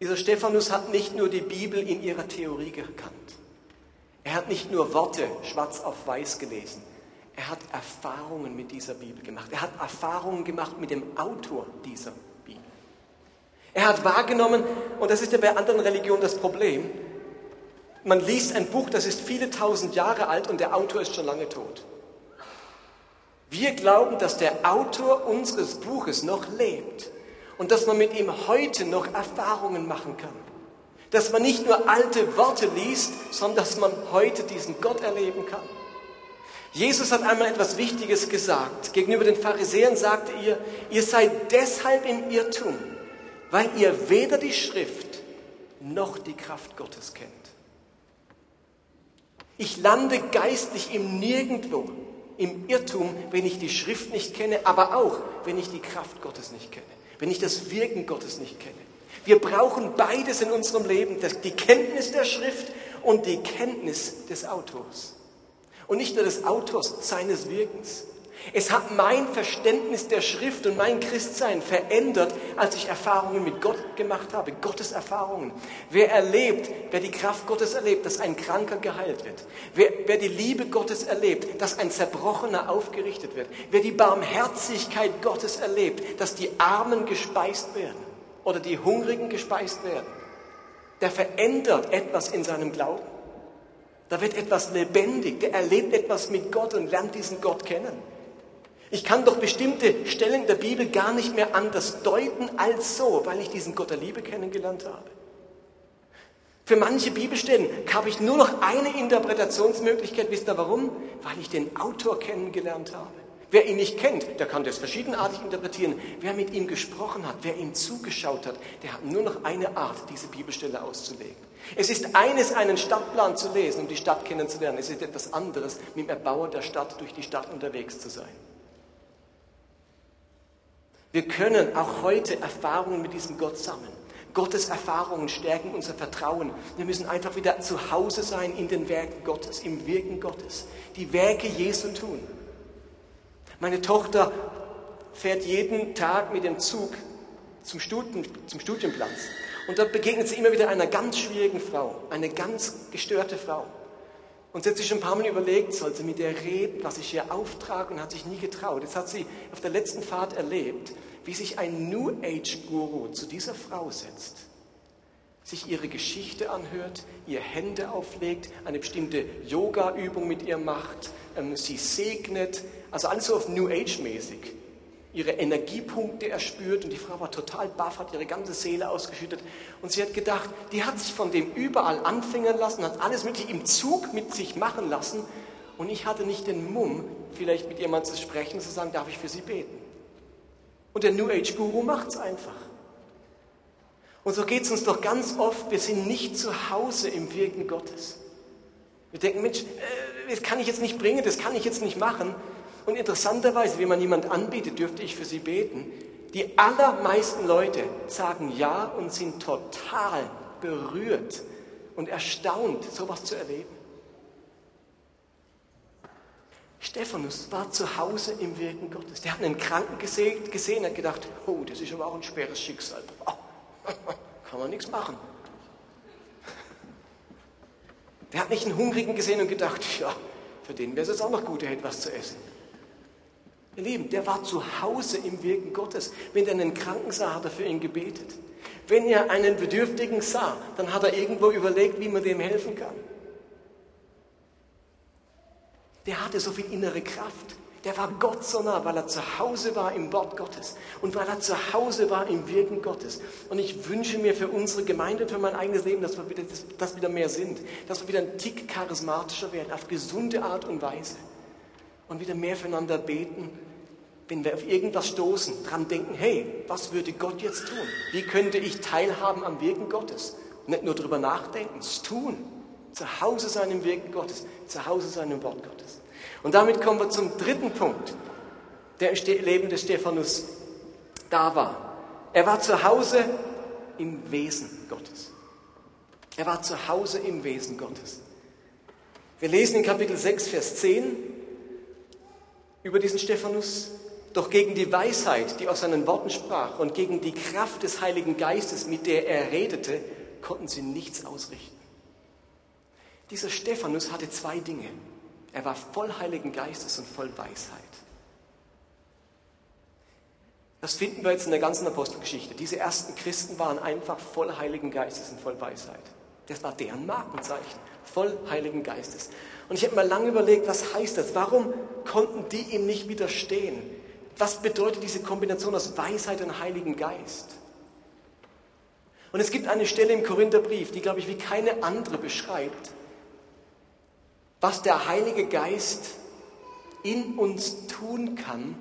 Dieser Stephanus hat nicht nur die Bibel in ihrer Theorie gekannt. Er hat nicht nur Worte schwarz auf weiß gelesen. Er hat Erfahrungen mit dieser Bibel gemacht. Er hat Erfahrungen gemacht mit dem Autor dieser Bibel. Er hat wahrgenommen, und das ist ja bei anderen Religionen das Problem, man liest ein Buch, das ist viele tausend Jahre alt und der Autor ist schon lange tot. Wir glauben, dass der Autor unseres Buches noch lebt und dass man mit ihm heute noch Erfahrungen machen kann. Dass man nicht nur alte Worte liest, sondern dass man heute diesen Gott erleben kann. Jesus hat einmal etwas Wichtiges gesagt. Gegenüber den Pharisäern sagte er, ihr seid deshalb im Irrtum, weil ihr weder die Schrift noch die Kraft Gottes kennt. Ich lande geistlich im Nirgendwo, im Irrtum, wenn ich die Schrift nicht kenne, aber auch, wenn ich die Kraft Gottes nicht kenne, wenn ich das Wirken Gottes nicht kenne. Wir brauchen beides in unserem Leben, die Kenntnis der Schrift und die Kenntnis des Autors. Und nicht nur des Autors, seines Wirkens. Es hat mein Verständnis der Schrift und mein Christsein verändert, als ich Erfahrungen mit Gott gemacht habe, Gottes Erfahrungen. Wer erlebt, wer die Kraft Gottes erlebt, dass ein Kranker geheilt wird. Wer, wer die Liebe Gottes erlebt, dass ein Zerbrochener aufgerichtet wird. Wer die Barmherzigkeit Gottes erlebt, dass die Armen gespeist werden oder die Hungrigen gespeist werden. Der verändert etwas in seinem Glauben. Da wird etwas lebendig, der erlebt etwas mit Gott und lernt diesen Gott kennen. Ich kann doch bestimmte Stellen der Bibel gar nicht mehr anders deuten als so, weil ich diesen Gott der Liebe kennengelernt habe. Für manche Bibelstellen habe ich nur noch eine Interpretationsmöglichkeit. Wisst ihr warum? Weil ich den Autor kennengelernt habe. Wer ihn nicht kennt, der kann das verschiedenartig interpretieren. Wer mit ihm gesprochen hat, wer ihm zugeschaut hat, der hat nur noch eine Art, diese Bibelstelle auszulegen. Es ist eines, einen Stadtplan zu lesen, um die Stadt kennenzulernen. Es ist etwas anderes, mit dem Erbauer der Stadt durch die Stadt unterwegs zu sein. Wir können auch heute Erfahrungen mit diesem Gott sammeln. Gottes Erfahrungen stärken unser Vertrauen. Wir müssen einfach wieder zu Hause sein in den Werken Gottes, im Wirken Gottes. Die Werke Jesu tun. Meine Tochter fährt jeden Tag mit dem Zug zum, Studien, zum Studienplatz. Und dort begegnet sie immer wieder einer ganz schwierigen Frau, eine ganz gestörte Frau. Und sie hat sich schon ein paar Mal überlegt, soll sie mit der reden, was ich ihr auftrage und hat sich nie getraut. Jetzt hat sie auf der letzten Fahrt erlebt, wie sich ein New Age Guru zu dieser Frau setzt, sich ihre Geschichte anhört, ihr Hände auflegt, eine bestimmte Yoga-Übung mit ihr macht, ähm, sie segnet, also alles so auf New Age mäßig ihre Energiepunkte erspürt und die Frau war total baff, hat ihre ganze Seele ausgeschüttet und sie hat gedacht, die hat sich von dem überall anfingern lassen, hat alles mit im Zug mit sich machen lassen und ich hatte nicht den Mumm, vielleicht mit jemandem zu sprechen, zu sagen, darf ich für sie beten? Und der New Age Guru macht es einfach. Und so geht es uns doch ganz oft, wir sind nicht zu Hause im Wirken Gottes. Wir denken, Mensch, äh, das kann ich jetzt nicht bringen, das kann ich jetzt nicht machen. Und interessanterweise, wenn man jemand anbietet, dürfte ich für sie beten. Die allermeisten Leute sagen ja und sind total berührt und erstaunt, sowas zu erleben. Stephanus war zu Hause im Wirken Gottes. Der hat einen Kranken gesehen, gesehen hat gedacht, oh, das ist aber auch ein schweres Schicksal. Oh, kann man nichts machen. Der hat nicht einen Hungrigen gesehen und gedacht, ja, für den wäre es jetzt auch noch gut, er hätte was zu essen. Ihr Lieben, der war zu Hause im Wirken Gottes. Wenn er einen Kranken sah, hat er für ihn gebetet. Wenn er einen Bedürftigen sah, dann hat er irgendwo überlegt, wie man dem helfen kann. Der hatte so viel innere Kraft. Der war Gott so nah, weil er zu Hause war im Wort Gottes und weil er zu Hause war im Wirken Gottes. Und ich wünsche mir für unsere Gemeinde und für mein eigenes Leben, dass wir wieder, dass wieder mehr sind, dass wir wieder ein Tick charismatischer werden, auf gesunde Art und Weise und wieder mehr füreinander beten, wenn wir auf irgendwas stoßen, dran denken, hey, was würde Gott jetzt tun? Wie könnte ich teilhaben am Wirken Gottes? Nicht nur darüber nachdenken, es tun. Zu Hause sein im Wirken Gottes, zu Hause sein im Wort Gottes. Und damit kommen wir zum dritten Punkt, der im Leben des Stephanus da war. Er war zu Hause im Wesen Gottes. Er war zu Hause im Wesen Gottes. Wir lesen in Kapitel 6, Vers 10 über diesen Stephanus. Doch gegen die Weisheit, die aus seinen Worten sprach, und gegen die Kraft des Heiligen Geistes, mit der er redete, konnten sie nichts ausrichten. Dieser Stephanus hatte zwei Dinge. Er war voll Heiligen Geistes und voll Weisheit. Das finden wir jetzt in der ganzen Apostelgeschichte. Diese ersten Christen waren einfach voll Heiligen Geistes und voll Weisheit. Das war deren Markenzeichen, voll Heiligen Geistes. Und ich habe mir lange überlegt, was heißt das? Warum konnten die ihm nicht widerstehen? Was bedeutet diese Kombination aus Weisheit und Heiligen Geist? Und es gibt eine Stelle im Korintherbrief, die, glaube ich, wie keine andere beschreibt, was der Heilige Geist in uns tun kann,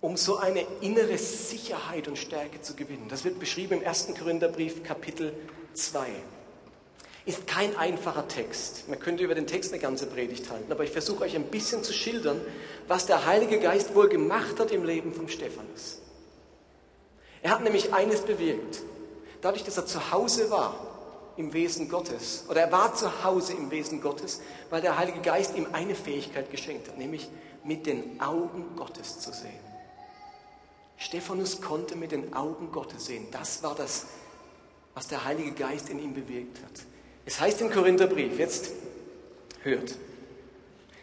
um so eine innere Sicherheit und Stärke zu gewinnen. Das wird beschrieben im 1. Korintherbrief Kapitel 2. Ist kein einfacher Text. Man könnte über den Text eine ganze Predigt halten, aber ich versuche euch ein bisschen zu schildern, was der Heilige Geist wohl gemacht hat im Leben von Stephanus. Er hat nämlich eines bewirkt. Dadurch, dass er zu Hause war im Wesen Gottes, oder er war zu Hause im Wesen Gottes, weil der Heilige Geist ihm eine Fähigkeit geschenkt hat, nämlich mit den Augen Gottes zu sehen. Stephanus konnte mit den Augen Gottes sehen. Das war das, was der Heilige Geist in ihm bewirkt hat. Es heißt im Korintherbrief, jetzt hört.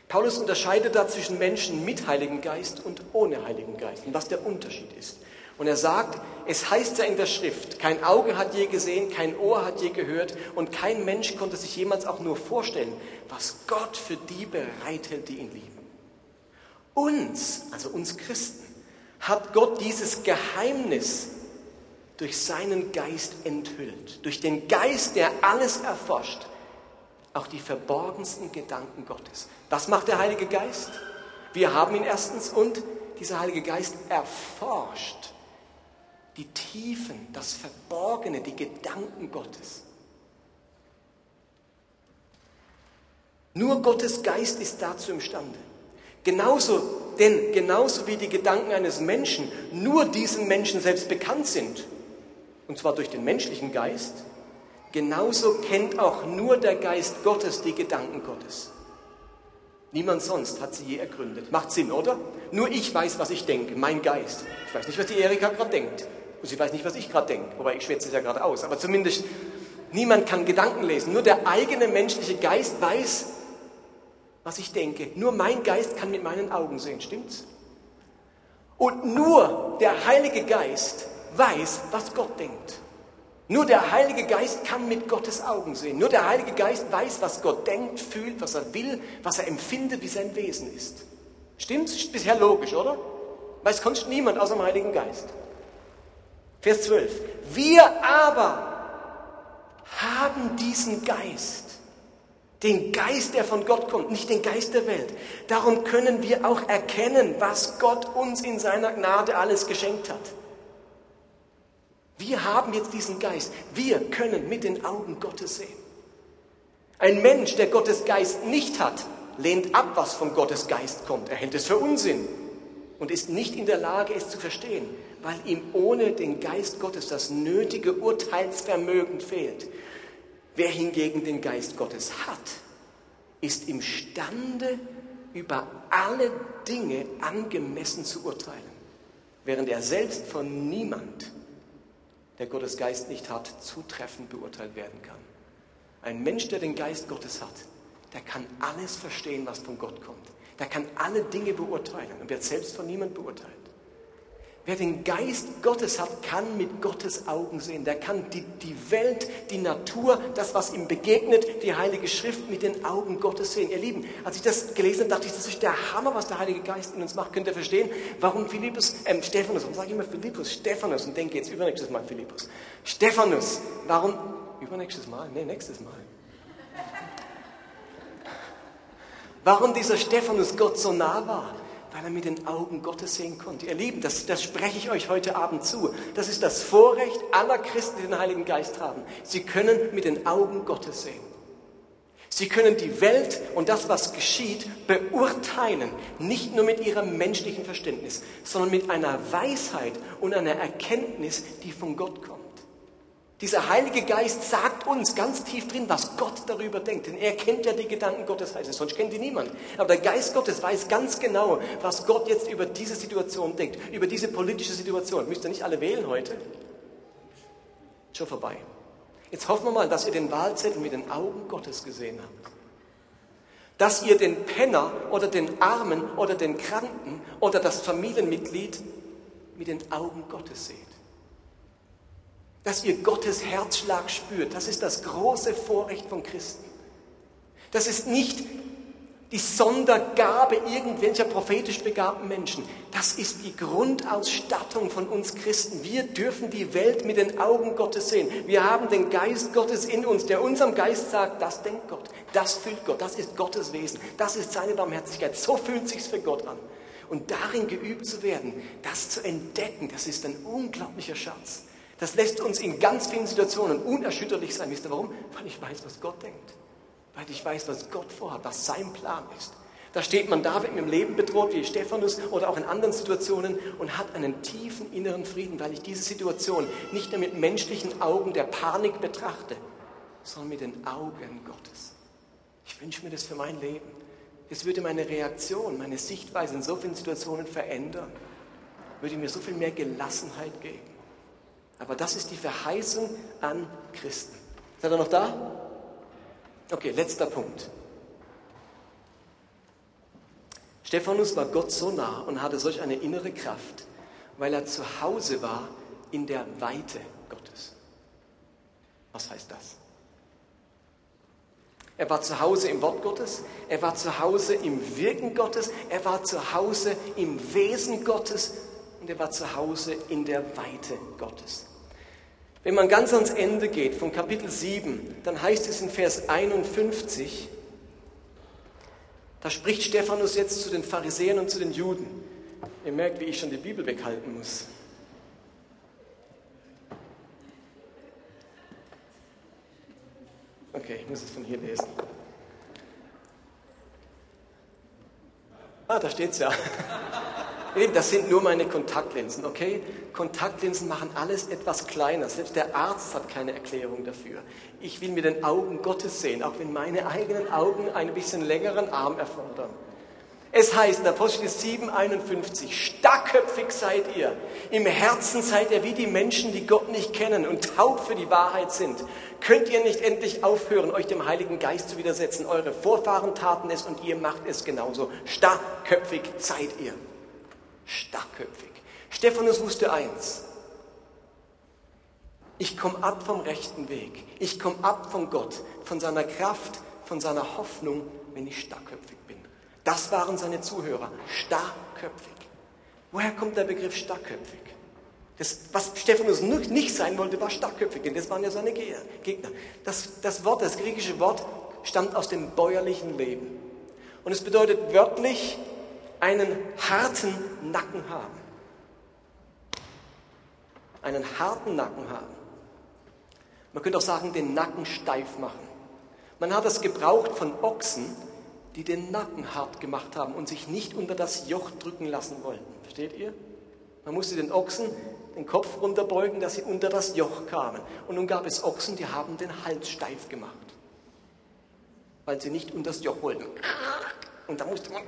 Paulus unterscheidet da zwischen Menschen mit Heiligen Geist und ohne Heiligen Geist und was der Unterschied ist. Und er sagt, es heißt ja in der Schrift, kein Auge hat je gesehen, kein Ohr hat je gehört und kein Mensch konnte sich jemals auch nur vorstellen, was Gott für die bereithält, die ihn lieben. Uns, also uns Christen, hat Gott dieses Geheimnis durch seinen Geist enthüllt. Durch den Geist, der alles erforscht. Auch die verborgensten Gedanken Gottes. Was macht der Heilige Geist? Wir haben ihn erstens und dieser Heilige Geist erforscht die Tiefen, das Verborgene, die Gedanken Gottes. Nur Gottes Geist ist dazu imstande. Genauso, denn genauso wie die Gedanken eines Menschen nur diesem Menschen selbst bekannt sind, und zwar durch den menschlichen Geist, genauso kennt auch nur der Geist Gottes die Gedanken Gottes. Niemand sonst hat sie je ergründet. Macht Sinn, oder? Nur ich weiß, was ich denke, mein Geist. Ich weiß nicht, was die Erika gerade denkt. Und sie weiß nicht, was ich gerade denke. Wobei ich schwätze es ja gerade aus. Aber zumindest, niemand kann Gedanken lesen. Nur der eigene menschliche Geist weiß, was ich denke. Nur mein Geist kann mit meinen Augen sehen, stimmt's? Und nur der Heilige Geist weiß, was Gott denkt. Nur der Heilige Geist kann mit Gottes Augen sehen. Nur der Heilige Geist weiß, was Gott denkt, fühlt, was er will, was er empfindet, wie sein Wesen ist. Stimmt's? Ist bisher logisch, oder? Weiß sonst niemand außer dem Heiligen Geist. Vers 12. Wir aber haben diesen Geist den Geist, der von Gott kommt, nicht den Geist der Welt. Darum können wir auch erkennen, was Gott uns in seiner Gnade alles geschenkt hat. Wir haben jetzt diesen Geist. Wir können mit den Augen Gottes sehen. Ein Mensch, der Gottes Geist nicht hat, lehnt ab, was von Gottes Geist kommt. Er hält es für Unsinn und ist nicht in der Lage, es zu verstehen, weil ihm ohne den Geist Gottes das nötige Urteilsvermögen fehlt. Wer hingegen den Geist Gottes hat, ist imstande, über alle Dinge angemessen zu urteilen, während er selbst von niemand, der Gottes Geist nicht hat, zutreffend beurteilt werden kann. Ein Mensch, der den Geist Gottes hat, der kann alles verstehen, was von Gott kommt. Der kann alle Dinge beurteilen und wird selbst von niemand beurteilt. Wer den Geist Gottes hat, kann mit Gottes Augen sehen. Der kann die, die Welt, die Natur, das, was ihm begegnet, die Heilige Schrift mit den Augen Gottes sehen. Ihr Lieben, als ich das gelesen habe, dachte ich, das ist der Hammer, was der Heilige Geist in uns macht. Könnt ihr verstehen, warum Philippus, ähm, Stephanus, warum sage ich immer Philippus? Stephanus und denke jetzt übernächstes Mal Philippus. Stephanus, warum? Übernächstes Mal? Nee, nächstes Mal. Warum dieser Stephanus Gott so nah war? Weil er mit den Augen Gottes sehen konnte. Ihr Lieben, das, das spreche ich euch heute Abend zu. Das ist das Vorrecht aller Christen, die den Heiligen Geist haben. Sie können mit den Augen Gottes sehen. Sie können die Welt und das, was geschieht, beurteilen, nicht nur mit ihrem menschlichen Verständnis, sondern mit einer Weisheit und einer Erkenntnis, die von Gott kommt. Dieser Heilige Geist sagt uns ganz tief drin, was Gott darüber denkt. Denn er kennt ja die Gedanken Gottes, heißt es, sonst kennt die niemand. Aber der Geist Gottes weiß ganz genau, was Gott jetzt über diese Situation denkt, über diese politische Situation. Müsst ihr nicht alle wählen heute? Schon vorbei. Jetzt hoffen wir mal, dass ihr den Wahlzettel mit den Augen Gottes gesehen habt. Dass ihr den Penner oder den Armen oder den Kranken oder das Familienmitglied mit den Augen Gottes seht dass ihr Gottes Herzschlag spürt. Das ist das große Vorrecht von Christen. Das ist nicht die Sondergabe irgendwelcher prophetisch begabten Menschen. Das ist die Grundausstattung von uns Christen. Wir dürfen die Welt mit den Augen Gottes sehen. Wir haben den Geist Gottes in uns, der unserem Geist sagt, das denkt Gott, das fühlt Gott, das ist Gottes Wesen, das ist seine Barmherzigkeit. So fühlt sich's für Gott an. Und darin geübt zu werden, das zu entdecken, das ist ein unglaublicher Schatz. Das lässt uns in ganz vielen Situationen unerschütterlich sein. Wisst ihr warum? Weil ich weiß, was Gott denkt. Weil ich weiß, was Gott vorhat, was sein Plan ist. Da steht man David mit dem Leben bedroht, wie Stephanus oder auch in anderen Situationen und hat einen tiefen inneren Frieden, weil ich diese Situation nicht nur mit menschlichen Augen der Panik betrachte, sondern mit den Augen Gottes. Ich wünsche mir das für mein Leben. Es würde meine Reaktion, meine Sichtweise in so vielen Situationen verändern, würde mir so viel mehr Gelassenheit geben. Aber das ist die Verheißung an Christen. Seid ihr noch da? Okay, letzter Punkt. Stephanus war Gott so nah und hatte solch eine innere Kraft, weil er zu Hause war in der Weite Gottes. Was heißt das? Er war zu Hause im Wort Gottes, er war zu Hause im Wirken Gottes, er war zu Hause im Wesen Gottes und er war zu Hause in der Weite Gottes. Wenn man ganz ans Ende geht, von Kapitel 7, dann heißt es in Vers 51, da spricht Stephanus jetzt zu den Pharisäern und zu den Juden. Ihr merkt, wie ich schon die Bibel weghalten muss. Okay, ich muss es von hier lesen. Ah, da steht es ja. Das sind nur meine Kontaktlinsen, okay? Kontaktlinsen machen alles etwas kleiner. Selbst der Arzt hat keine Erklärung dafür. Ich will mit den Augen Gottes sehen, auch wenn meine eigenen Augen einen bisschen längeren Arm erfordern. Es heißt in Apostel 7, 51, starkköpfig seid ihr. Im Herzen seid ihr wie die Menschen, die Gott nicht kennen und taub für die Wahrheit sind. Könnt ihr nicht endlich aufhören, euch dem Heiligen Geist zu widersetzen? Eure Vorfahren taten es und ihr macht es genauso. Starkköpfig seid ihr starkköpfig. Stephanus wusste eins. Ich komme ab vom rechten Weg. Ich komme ab von Gott, von seiner Kraft, von seiner Hoffnung, wenn ich starkköpfig bin. Das waren seine Zuhörer. Starkköpfig. Woher kommt der Begriff starkköpfig? Das, was Stephanus nicht sein wollte, war starkköpfig, denn das waren ja seine Gegner. Das, das Wort, das griechische Wort, stammt aus dem bäuerlichen Leben. Und es bedeutet wörtlich einen harten Nacken haben. Einen harten Nacken haben. Man könnte auch sagen, den Nacken steif machen. Man hat es gebraucht von Ochsen, die den Nacken hart gemacht haben und sich nicht unter das Joch drücken lassen wollten. Versteht ihr? Man musste den Ochsen den Kopf runterbeugen, dass sie unter das Joch kamen. Und nun gab es Ochsen, die haben den Hals steif gemacht, weil sie nicht unter das Joch wollten. Und da musste man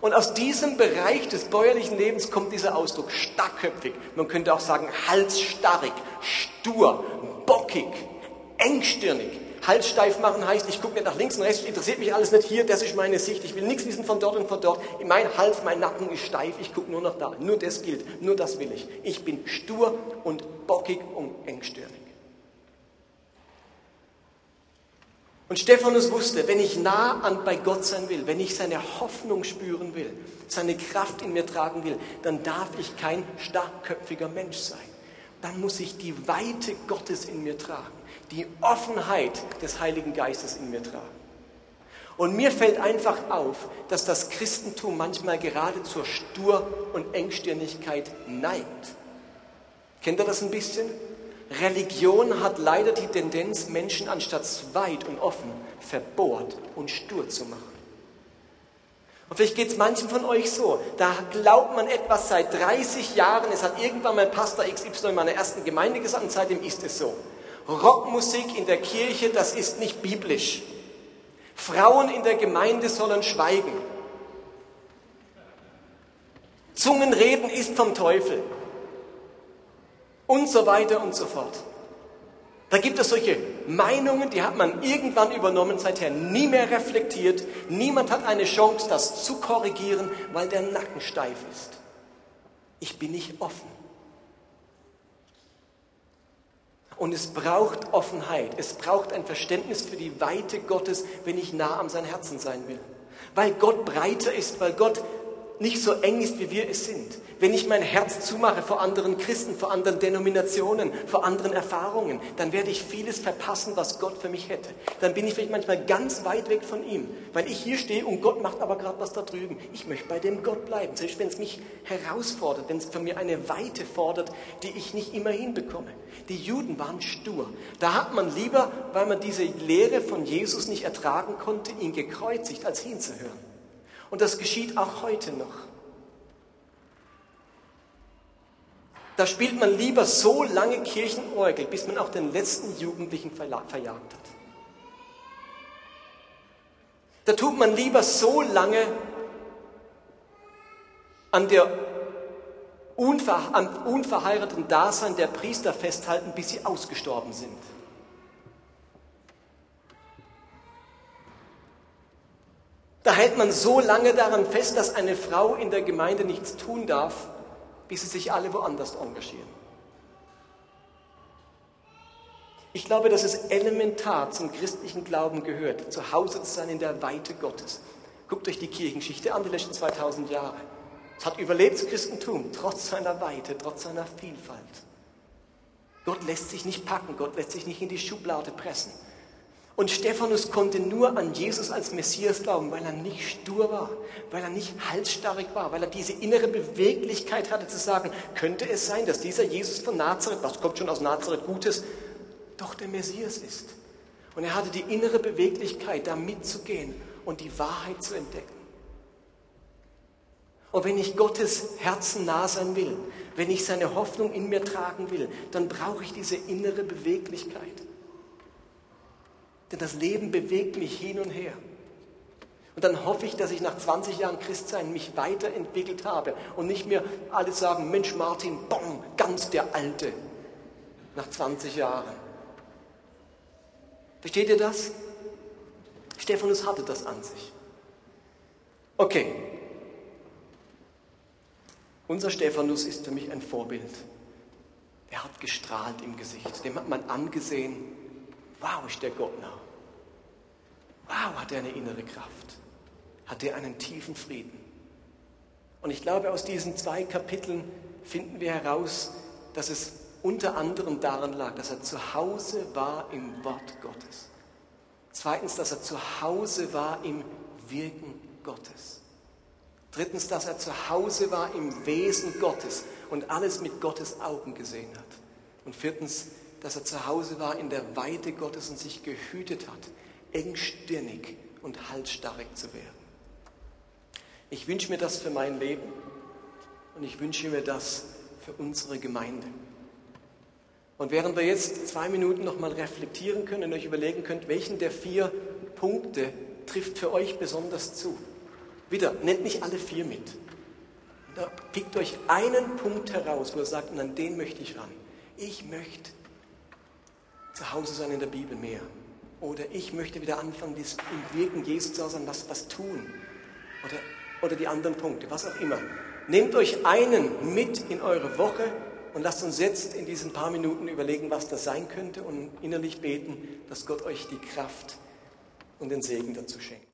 und aus diesem Bereich des bäuerlichen Lebens kommt dieser Ausdruck starkköpfig. Man könnte auch sagen halsstarrig, stur, bockig, engstirnig. Halssteif machen heißt, ich gucke nicht nach links und rechts, interessiert mich alles nicht hier, das ist meine Sicht, ich will nichts wissen von dort und von dort. Mein Hals, mein Nacken ist steif, ich gucke nur noch da. Nur das gilt, nur das will ich. Ich bin stur und bockig und engstirnig. Und Stephanus wusste, wenn ich nah an bei Gott sein will, wenn ich seine Hoffnung spüren will, seine Kraft in mir tragen will, dann darf ich kein starkköpfiger Mensch sein. Dann muss ich die Weite Gottes in mir tragen, die Offenheit des Heiligen Geistes in mir tragen. Und mir fällt einfach auf, dass das Christentum manchmal gerade zur Stur- und Engstirnigkeit neigt. Kennt ihr das ein bisschen? Religion hat leider die Tendenz, Menschen anstatt weit und offen verbohrt und stur zu machen. Und vielleicht geht es manchen von euch so. Da glaubt man etwas seit 30 Jahren. Es hat irgendwann mein Pastor XY in meiner ersten Gemeinde gesagt und seitdem ist es so. Rockmusik in der Kirche, das ist nicht biblisch. Frauen in der Gemeinde sollen schweigen. Zungenreden ist vom Teufel. Und so weiter und so fort. Da gibt es solche Meinungen, die hat man irgendwann übernommen, seither nie mehr reflektiert. Niemand hat eine Chance, das zu korrigieren, weil der Nacken steif ist. Ich bin nicht offen. Und es braucht Offenheit. Es braucht ein Verständnis für die Weite Gottes, wenn ich nah am sein Herzen sein will. Weil Gott breiter ist, weil Gott nicht so eng ist, wie wir es sind, wenn ich mein Herz zumache vor anderen Christen, vor anderen Denominationen, vor anderen Erfahrungen, dann werde ich vieles verpassen, was Gott für mich hätte. Dann bin ich vielleicht manchmal ganz weit weg von ihm, weil ich hier stehe und Gott macht aber gerade was da drüben. Ich möchte bei dem Gott bleiben, selbst wenn es mich herausfordert, wenn es von mir eine Weite fordert, die ich nicht immer hinbekomme. Die Juden waren stur. Da hat man lieber, weil man diese Lehre von Jesus nicht ertragen konnte, ihn gekreuzigt, als hinzuhören. Und das geschieht auch heute noch. Da spielt man lieber so lange Kirchenorgel, bis man auch den letzten Jugendlichen verjagt hat. Da tut man lieber so lange an der unver am unverheirateten Dasein der Priester festhalten, bis sie ausgestorben sind. Da hält man so lange daran fest, dass eine Frau in der Gemeinde nichts tun darf, bis sie sich alle woanders engagieren. Ich glaube, dass es elementar zum christlichen Glauben gehört, zu Hause zu sein in der Weite Gottes. Guckt euch die Kirchengeschichte an, die letzten 2000 Jahre. Es hat überlebt das Christentum, trotz seiner Weite, trotz seiner Vielfalt. Gott lässt sich nicht packen, Gott lässt sich nicht in die Schublade pressen. Und Stephanus konnte nur an Jesus als Messias glauben, weil er nicht stur war, weil er nicht halsstarrig war, weil er diese innere Beweglichkeit hatte zu sagen, könnte es sein, dass dieser Jesus von Nazareth, was kommt schon aus Nazareth Gutes, doch der Messias ist. Und er hatte die innere Beweglichkeit, da mitzugehen und die Wahrheit zu entdecken. Und wenn ich Gottes Herzen nah sein will, wenn ich seine Hoffnung in mir tragen will, dann brauche ich diese innere Beweglichkeit. Denn das Leben bewegt mich hin und her. Und dann hoffe ich, dass ich nach 20 Jahren Christsein mich weiterentwickelt habe und nicht mehr alle sagen, Mensch Martin, bong, ganz der Alte. Nach 20 Jahren. Versteht ihr das? Stephanus hatte das an sich. Okay. Unser Stephanus ist für mich ein Vorbild. Er hat gestrahlt im Gesicht. Dem hat man angesehen, Wow, ist der Gott nah. Wow, hat er eine innere Kraft. Hat er einen tiefen Frieden. Und ich glaube, aus diesen zwei Kapiteln finden wir heraus, dass es unter anderem daran lag, dass er zu Hause war im Wort Gottes. Zweitens, dass er zu Hause war im Wirken Gottes. Drittens, dass er zu Hause war im Wesen Gottes und alles mit Gottes Augen gesehen hat. Und viertens, dass er zu Hause war in der Weite Gottes und sich gehütet hat, engstirnig und halsstarrig zu werden. Ich wünsche mir das für mein Leben und ich wünsche mir das für unsere Gemeinde. Und während wir jetzt zwei Minuten nochmal reflektieren können und euch überlegen könnt, welchen der vier Punkte trifft für euch besonders zu. Wieder, nennt nicht alle vier mit. Da pickt euch einen Punkt heraus, wo ihr sagt, und an den möchte ich ran. Ich möchte zu Hause sein in der Bibel mehr. Oder ich möchte wieder anfangen, im Wirken Jesu zu sein, was, was tun. Oder, oder die anderen Punkte, was auch immer. Nehmt euch einen mit in eure Woche und lasst uns jetzt in diesen paar Minuten überlegen, was das sein könnte und innerlich beten, dass Gott euch die Kraft und den Segen dazu schenkt.